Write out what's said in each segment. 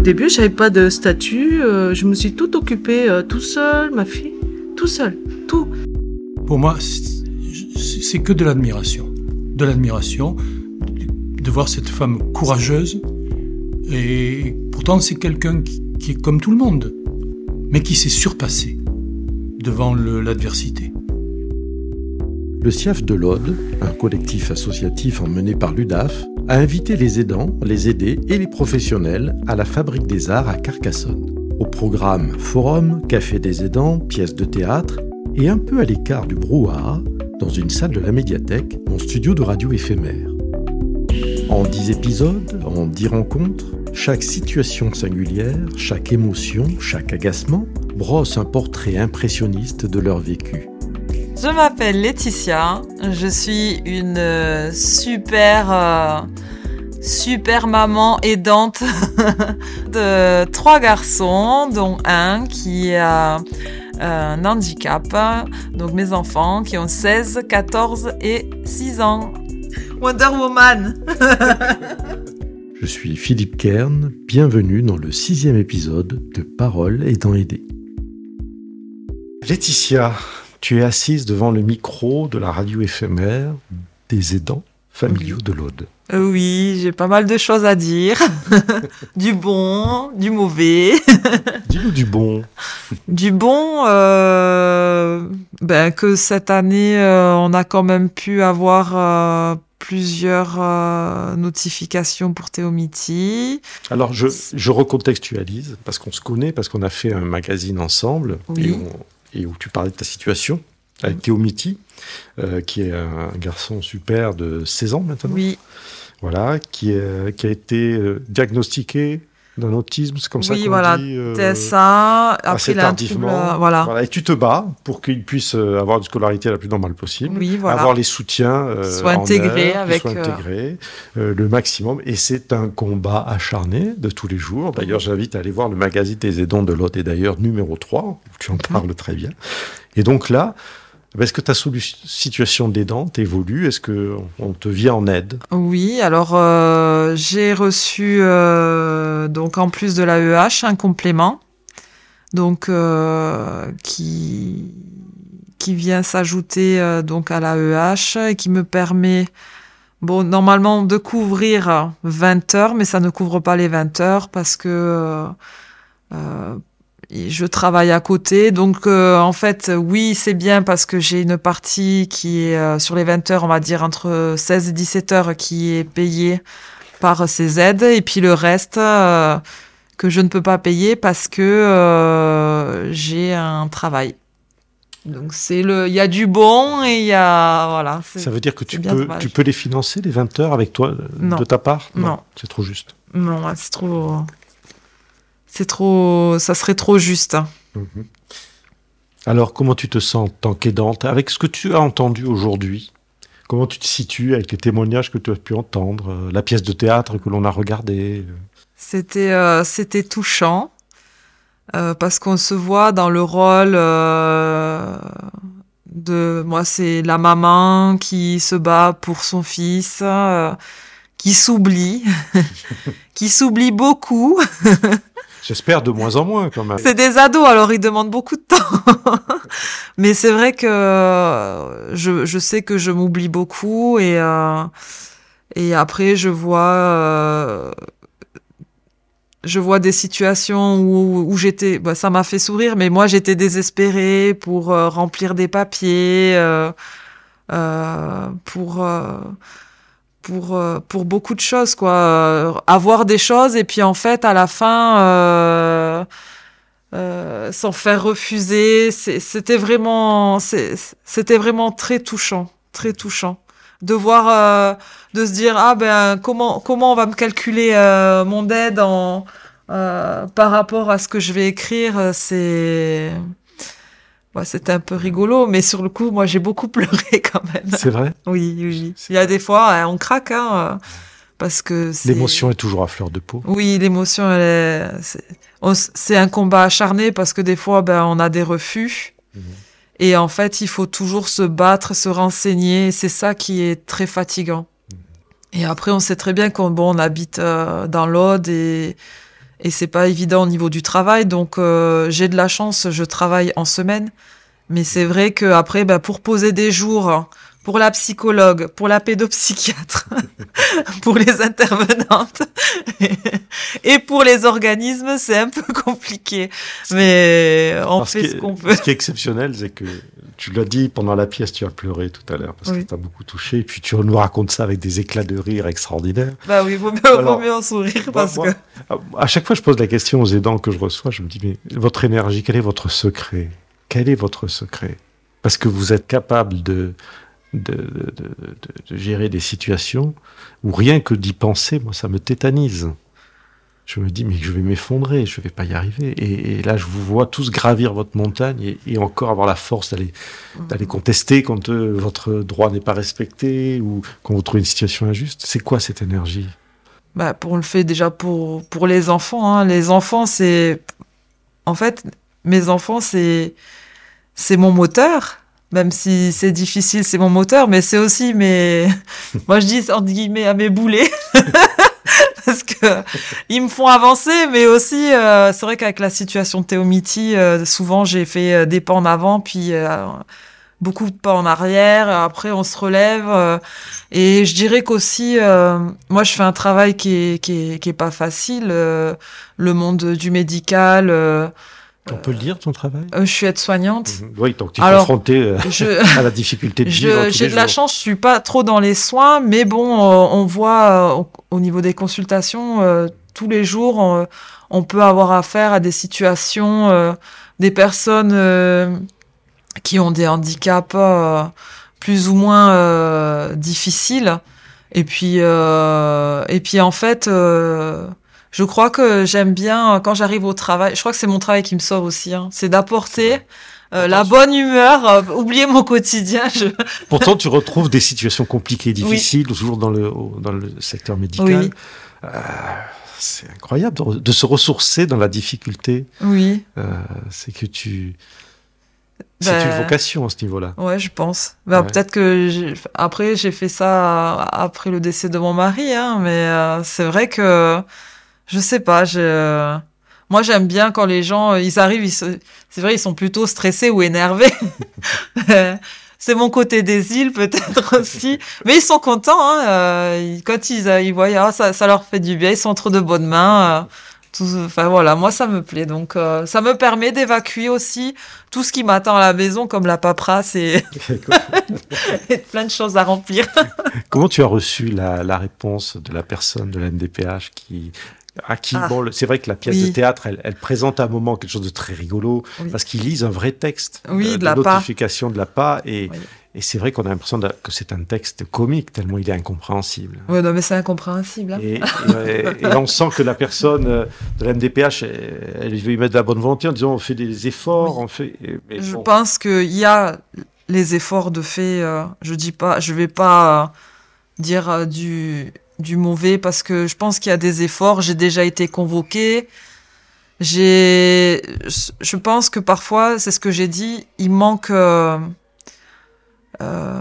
Au début, j'avais pas de statut. euh, je me suis tout occupée euh, tout seul, ma fille, tout seul, tout. Pour moi, c'est que de l'admiration. De l'admiration de voir cette femme courageuse. Et pourtant, c'est quelqu'un qui, qui est comme tout le monde, mais qui s'est surpassé devant le- l'adversité. Le CIAF de l'Aude, un collectif associatif emmené par l'UDAF, a invité les aidants, les aidés et les professionnels à la Fabrique des Arts à Carcassonne. Au programme forum, café des aidants, pièces de théâtre et un peu à l'écart du brouhaha, dans une salle de la médiathèque, mon studio de radio éphémère. En dix épisodes, en dix rencontres, chaque situation singulière, chaque émotion, chaque agacement brosse un portrait impressionniste de leur vécu. Je m'appelle Laetitia, je suis une euh, super euh, super maman aidante de trois garçons, dont un qui a un handicap, donc mes enfants qui ont 16, 14 et 6 ans. Wonder Woman Je suis Philippe Kern, bienvenue dans le sixième épisode de Parole aidant aidé. Laetitia, tu es assise devant le micro de la radio éphémère des aidants familiaux de l'Aude. Euh, Oui, j'ai pas mal de choses à dire. du bon, du mauvais. Dis-nous du bon. Du bon, euh, ben, que cette année, euh, on a quand même pu avoir euh, plusieurs notifications pour Théomiti. Alors je, je recontextualise parce qu'on se connaît, parce qu'on a fait un magazine ensemble Oui. et, on- et où tu parlais de ta situation avec Théo Miti, euh, qui est un garçon super de 16 ans maintenant. Oui, Voilà, qui, est- qui a été euh, diagnostiqué d'un autisme, c'est comme ça Oui, qu'on voilà, dit. euh, TSA. Après, trouble, tardivement. voilà. Voilà, et tu te bats pour qu'il puisse euh, avoir une scolarité la plus normale possible. Oui, voilà. Avoir les soutiens euh, Soit qu'ils avec, euh, intégrés, euh, le maximum. Et c'est un combat acharné de tous les jours. D'ailleurs, j'invite à aller voir le magazine des aidants de l'Aude et d'ailleurs numéro 3, où tu en Mhm. parles très bien. Et donc là, est-ce que ta situation d'aidante évolue? Est-ce que on te vient en aide? Oui, alors euh, j'ai reçu euh, donc en plus de l'AEH un complément donc euh, qui qui vient s'ajouter euh, donc à l'AEH et qui me permet bon normalement de couvrir 20 heures mais ça ne couvre pas les 20 heures parce que euh, euh, je travaille à côté, donc euh, en fait, oui, c'est bien parce que j'ai une partie qui est euh, sur les 20 heures, on va dire entre 16 et 17 heures, qui est payée par ces aides, et puis le reste euh, que je ne peux pas payer parce que euh, j'ai un travail. Donc c'est le, il y a du bon et il y a voilà. Ça veut dire que tu peux, dommage. tu peux les financer, les 20 heures, avec toi, Non. de ta part? Non. C'est trop juste. Non, c'est trop, c'est trop, ça serait trop juste. Mhm. Alors, comment tu te sens? En tant qu'aidante Avec ce que tu as entendu aujourd'hui, comment tu te situes avec les témoignages que tu as pu entendre, euh, la pièce de théâtre que l'on a regardée euh, C'était euh, c'était touchant euh, parce qu'on se voit dans le rôle euh, de moi c'est la maman qui se bat pour son fils euh, qui s'oublie qui s'oublie beaucoup J'espère de moins en moins quand même. c'est des ados alors ils demandent beaucoup de temps mais c'est vrai que euh, je, je sais que je m'oublie beaucoup et euh, et après je vois euh, je vois des situations où, où j'étais, bah, ça m'a fait sourire, mais moi j'étais désespérée pour remplir des papiers, pour pour pour beaucoup de choses quoi, avoir des choses et puis en fait à la fin euh, s'en faire refuser, c'était vraiment c'était vraiment très touchant, très touchant de voir euh, de se dire ah ben comment comment on va me calculer euh, mon aide en euh, par rapport à ce que je vais écrire c'est ouais, c'était un peu rigolo mais sur le coup moi j'ai beaucoup pleuré quand même. C'est vrai? Oui oui, il y a des fois euh, on craque hein, parce que L'émotion est toujours à fleur de peau. oui, l'émotion, c'est, un combat acharné parce que des fois, ben, on a des refus. Mhm. Et en fait, il faut toujours se battre, se renseigner. C'est ça qui est très fatigant. Et après, on sait très bien qu'on bon, on habite euh, dans l'Aude et, et c'est pas évident au niveau du travail. Donc euh, j'ai de la chance, je travaille en semaine, mais c'est vrai que après, bah, pour poser des jours pour la psychologue, pour la pédopsychiatre, pour les intervenantes et pour les organismes, c'est un peu compliqué. Mais on fait ce qu'on peut. Ce qui est exceptionnel, c'est que tu l'as dit pendant la pièce, tu as pleuré tout à l'heure parce que tu as beaucoup touché. Et puis tu nous racontes ça avec des éclats de rire extraordinaires. Bah oui, vaut mieux, vaut mieux en sourire parce que. À chaque fois, je pose la question aux aidants que je reçois. Je me dis, mais votre énergie, quel est votre secret? Quel est votre secret? Parce que vous êtes capable de de, de, gérer des situations où rien que d'y penser, moi, ça me tétanise. Je me dis, mais je vais m'effondrer, je vais pas y arriver. Et, là, je vous vois tous gravir votre montagne et, encore avoir la force d'aller d'aller contester quand euh, votre droit n'est pas respecté ou quand vous trouvez une situation injuste. C'est quoi cette énergie? Bah, pour le fait déjà pour pour les enfants. Hein. Les enfants, c'est en fait mes enfants, c'est c'est mon moteur même si c'est difficile, c'est mon moteur, mais c'est aussi mes, moi je dis entre guillemets à mes boulets, parce que ils me font avancer, mais aussi euh, c'est vrai qu'avec la situation de Théomiti, euh, souvent j'ai fait euh, des pas en avant, puis beaucoup de pas en arrière. Après on se relève, et je dirais qu'aussi, moi je fais un travail qui est qui est, qui est pas facile, le monde du médical. On peut le dire, ton travail? Euh, Je suis aide-soignante. Mhm. Oui, donc tu es confrontée euh, à la difficulté de vivre J'ai de la chance, je suis pas trop dans les soins, mais bon, euh, on voit au niveau des consultations, tous les jours, on, peut avoir affaire à des situations, des personnes qui ont des handicaps plus ou moins difficiles. Et puis, et puis en fait je crois que j'aime bien euh, quand j'arrive au travail. Je crois que c'est mon travail qui me sauve aussi. Hein. C'est d'apporter euh, la bonne humeur, euh, oublier mon quotidien. Je... Pourtant, tu retrouves des situations compliquées, difficiles, toujours dans le dans le secteur médical. Euh, c'est incroyable de, se ressourcer dans la difficulté. Oui. c'est que tu c'est une ben, vocation à ce niveau-là. Ouais, je pense. Ben, Peut-être que après j'ai fait ça après le décès de mon mari, hein, mais c'est vrai que je sais pas. Je... Moi, j'aime bien quand les gens, ils arrivent, c'est vrai, ils sont plutôt stressés ou énervés. c'est mon côté des îles peut-être aussi, mais ils sont contents. Hein. Euh, quand ils, ils voient, ah, ça, leur fait du bien, ils sont entre de bonnes mains. Euh, tout, enfin voilà, moi ça me plaît. Donc euh, ça me permet d'évacuer aussi tout ce qui m'attend à la maison, comme la paperasse et, plein de choses à remplir. Comment tu as reçu la, la réponse de la personne de la NDPH qui à qui, ah. bon, c'est vrai que la pièce de théâtre, elle, elle, présente à un moment quelque chose de très rigolo, parce qu'ils lisent un vrai texte oui, de, la notification de la PA, et, et c'est vrai qu'on a l'impression que c'est un texte comique, tellement il est incompréhensible. Oui, non, mais c'est incompréhensible. Hein. Et, et, on sent que la personne euh, de la MDPH, elle, veut y mettre de la bonne volonté en disant on fait des efforts, on fait. Je pense qu'il y a les efforts de fait. Euh, je dis pas, je vais pas euh, dire du du mauvais parce que je pense qu'il y a des efforts. J'ai déjà été convoquée. J'ai, je pense que parfois, c'est ce que j'ai dit, il manque. Euh, euh,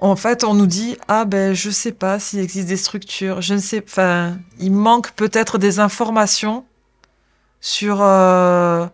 en fait, on nous dit ah ben je sais pas s'il existe des structures, je ne sais, enfin, il manque peut-être des informations sur euh,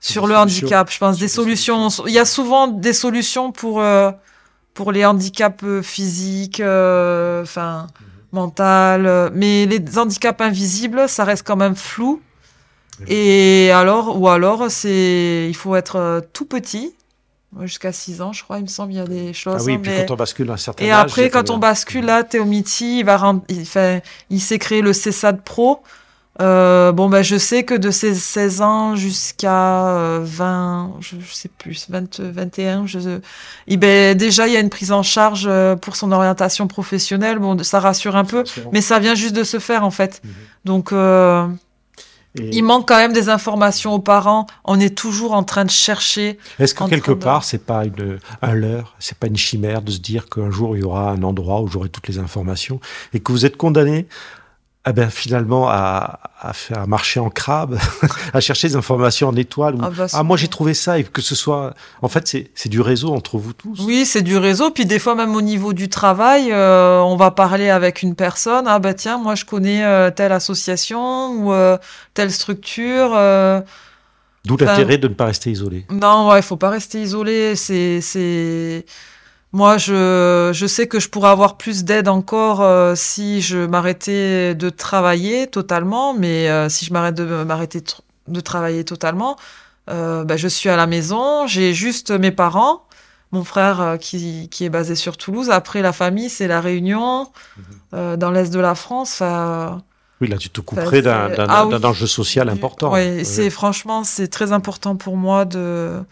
sur le handicap. Je pense des solutions. Il y a souvent des solutions pour pour les handicaps euh, physiques, euh, enfin mmh. mental, mais les handicaps invisibles, ça reste quand même flou. Et alors, ou alors, c'est, il faut être euh, tout petit, jusqu'à 6 ans, je crois, il me semble, il y a des choses. Ah oui, puis quand on bascule un certain Et après, quand on bascule là, Théomiti, il va rendre, il, fait, il s'est créé le CESAD Pro. Euh, bon, ben, je sais que de ses 16 ans jusqu'à 20, euh, je, sais plus, 20, 21, je, et ben, déjà, il y a une prise en charge euh, pour son orientation professionnelle. Bon, ça rassure un peu, mais ça vient juste de se faire, en fait. Mhm. Donc, euh, il manque quand même des informations aux parents. On est toujours en train de chercher. Est-ce que quelque part, c'est pas une, un leurre, c'est pas une chimère de se dire qu'un jour il y aura un endroit où j'aurai toutes les informations et que vous êtes condamné ah ben finalement à, à faire marcher en crabe, à chercher des informations en étoile. Ou, Ah bah, ah moi j'ai trouvé ça et que ce soit, en fait c'est c'est du réseau entre vous tous. Oui, c'est du réseau. Puis des fois, même au niveau du travail, euh, on va parler avec une personne. Ah bah tiens, moi je connais euh, telle association ou euh, telle structure. D'où l'intérêt de ne pas rester isolé. Non, ouais, il faut pas rester isolé. C'est, c'est. Moi, je, je sais que je pourrais avoir plus d'aide encore euh, si je m'arrêtais de travailler totalement. Mais euh, si je m'arrête de m'arrêter tr- de travailler totalement, euh, bah, je suis à la maison. J'ai juste mes parents, mon frère qui, qui est basé sur Toulouse. Après, la famille, c'est la Réunion, euh, dans l'est de la France. Oui, là tu te couperais d'un ah oui. enjeu social important. Oui, Oui. c'est franchement, c'est très important pour moi de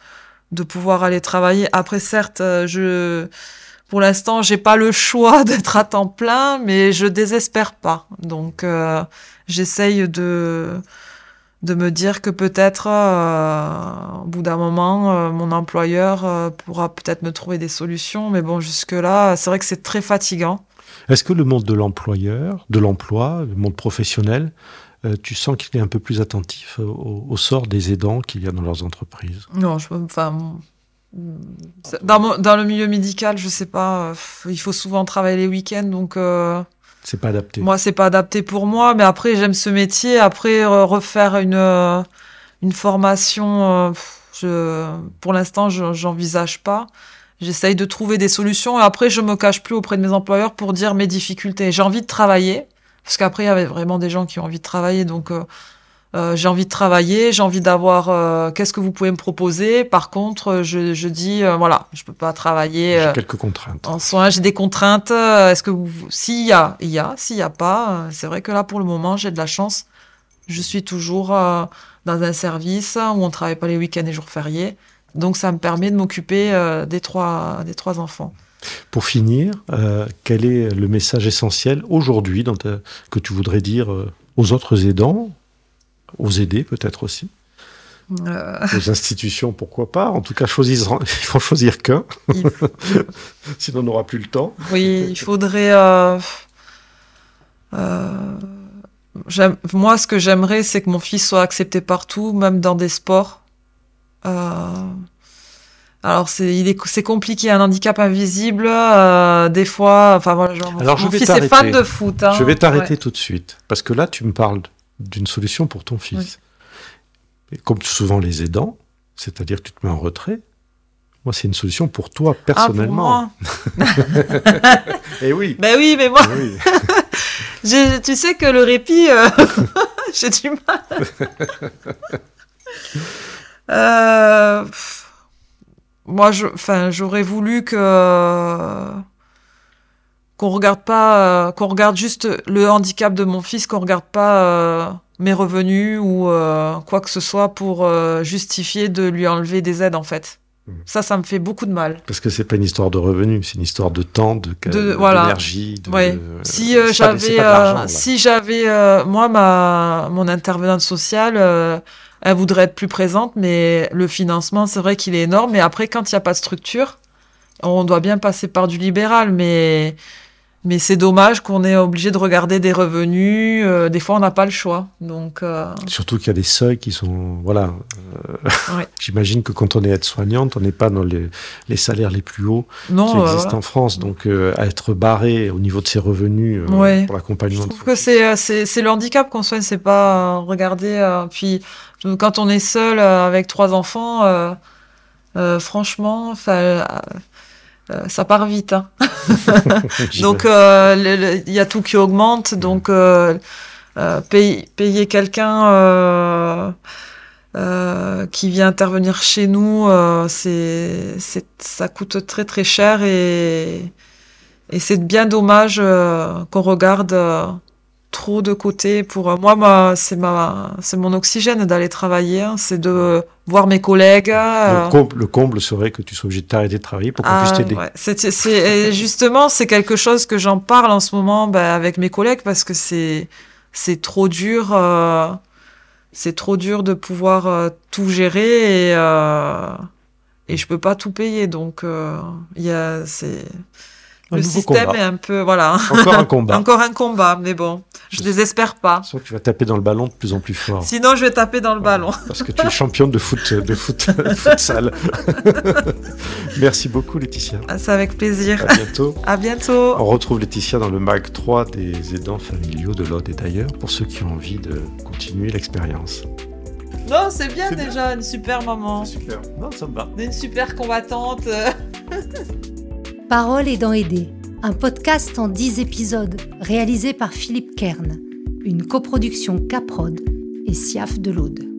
de pouvoir aller travailler. Après, certes, euh, je pour l'instant, j'ai pas le choix d'être à temps plein, mais je désespère pas. Donc, euh, j'essaye de de me dire que peut-être euh, au bout d'un moment, mon employeur pourra peut-être me trouver des solutions. Mais bon, jusque là, c'est vrai que c'est très fatigant. Est-ce que le monde de l'employeur, de l'emploi, le monde professionnel, tu sens qu'il est un peu plus attentif au, au sort des aidants qu'il y a dans leurs entreprises Non, je enfin dans, mon- dans le milieu médical, je sais pas, euh, il faut souvent travailler les week-ends, donc euh, C'est pas adapté. moi c'est pas adapté pour moi. Mais après j'aime ce métier. Après euh, refaire une euh, une formation, euh, je, pour l'instant je- j'envisage pas. J'essaye de trouver des solutions et après je me cache plus auprès de mes employeurs pour dire mes difficultés. J'ai envie de travailler parce qu'après il y avait vraiment des gens qui ont envie de travailler, donc euh, euh, j'ai envie de travailler, j'ai envie d'avoir euh, qu'est-ce que vous pouvez me proposer? Par contre, je, je dis euh, voilà, je peux pas travailler J'ai quelques contraintes. en soins, j'ai des contraintes. Est-ce que vous s'il y a, il y a, s'il y a pas, c'est vrai que là pour le moment, j'ai de la chance. Je suis toujours dans un service où on travaille pas les week-ends et jours fériés. Donc ça me permet de m'occuper des trois des trois enfants. Pour finir, euh, quel est le message essentiel aujourd'hui que tu voudrais dire euh, aux autres aidants, aux aidés peut-être aussi, Euh, aux institutions pourquoi pas? En tout cas, choisissant- il faut choisir qu'un, sinon on n'aura plus le temps. Oui, il faudrait. euh, moi, ce que j'aimerais, c'est que mon fils soit accepté partout, même dans des sports. Alors, c'est il est, c'est compliqué, un handicap invisible. euh, des fois, enfin voilà, genre, mon- Alors, je mon vais fils est fan t'arrêter. de foot. hein. Je vais t'arrêter Ouais. tout de suite, parce que là, tu me parles d'une solution pour ton fils. Et comme souvent les aidants, c'est-à-dire que tu te mets en retrait, moi, c'est une solution pour toi Ah, pour personnellement. moi. Et oui. Ben oui, mais moi, Eh oui. tu sais que le répit, euh, j'ai du mal. Euh, pff, moi, je, enfin, j'aurais voulu que qu'on regarde pas, euh, qu'on regarde juste le handicap de mon fils, qu'on regarde pas euh, mes revenus ou euh, quoi que ce soit pour justifier de lui enlever des aides en fait. Mhm. Ça, ça me fait beaucoup de mal. Parce que c'est pas une histoire de revenus, c'est une histoire de temps, de De- voilà. d'énergie. De, Ouais. de- Si j'avais, pas de l'argent, là. si j'avais, moi, ma, mon intervenante sociale, elle voudrait être plus présente, mais le financement, c'est vrai qu'il est énorme. Mais après, quand il n'y a pas de structure, on doit bien passer par du libéral, mais mais c'est dommage qu'on est obligé de regarder des revenus. euh, des fois, on n'a pas le choix. Donc, euh, Surtout qu'il y a des seuils qui sont. Voilà. euh, Ouais. J'imagine que quand on est aide-soignante, on n'est pas dans les, les salaires les plus hauts qui non, existent voilà. en France. Donc, à être barré au niveau de ses revenus Ouais. pour Je l'accompagnement. trouve que c'est c'est c'est le handicap qu'on soigne, c'est pas regarder. puis quand on est seul avec trois enfants, franchement, euh, ça part vite. Hein. Donc euh, il y a tout qui augmente, donc euh, payer, quelqu'un qui vient intervenir chez nous, c'est c'est ça coûte très très cher et et c'est bien dommage qu'on regarde trop de côté pour euh, moi, c'est ma c'est mon oxygène d'aller travailler hein, c'est de voir mes collègues euh, le, comble, le comble serait que tu sois obligé de t'arrêter de travailler pour qu'on ah, puisse t'aider. ouais. C'est, justement, c'est quelque chose que j'en parle en ce moment bah, avec mes collègues parce que c'est, c'est trop dur. euh, c'est trop dur de pouvoir euh, tout gérer et, euh, et je peux pas tout payer. Donc, il y a, c'est, Un le système combat. est un peu, voilà. Encore un combat. Encore un combat, mais bon. Je désespère pas. Soit tu vas taper dans le ballon de plus en plus fort. Sinon, je vais taper dans le ballon. Parce que tu es championne de foot, de foot, futsal. Merci beaucoup, Laetitia. Ah, C'est avec plaisir. À bientôt. À bientôt. On retrouve Laetitia dans le MAG 3 des aidants familiaux de l'Aude et d'ailleurs pour ceux qui ont envie de continuer l'expérience. Non, c'est bien déjà, une super maman. Super. Non, ça me va. Une super combattante. Parole aidant aider, un podcast en 10 épisodes réalisé par Philippe Kern, une coproduction Caprod et SIAF de l'Aude.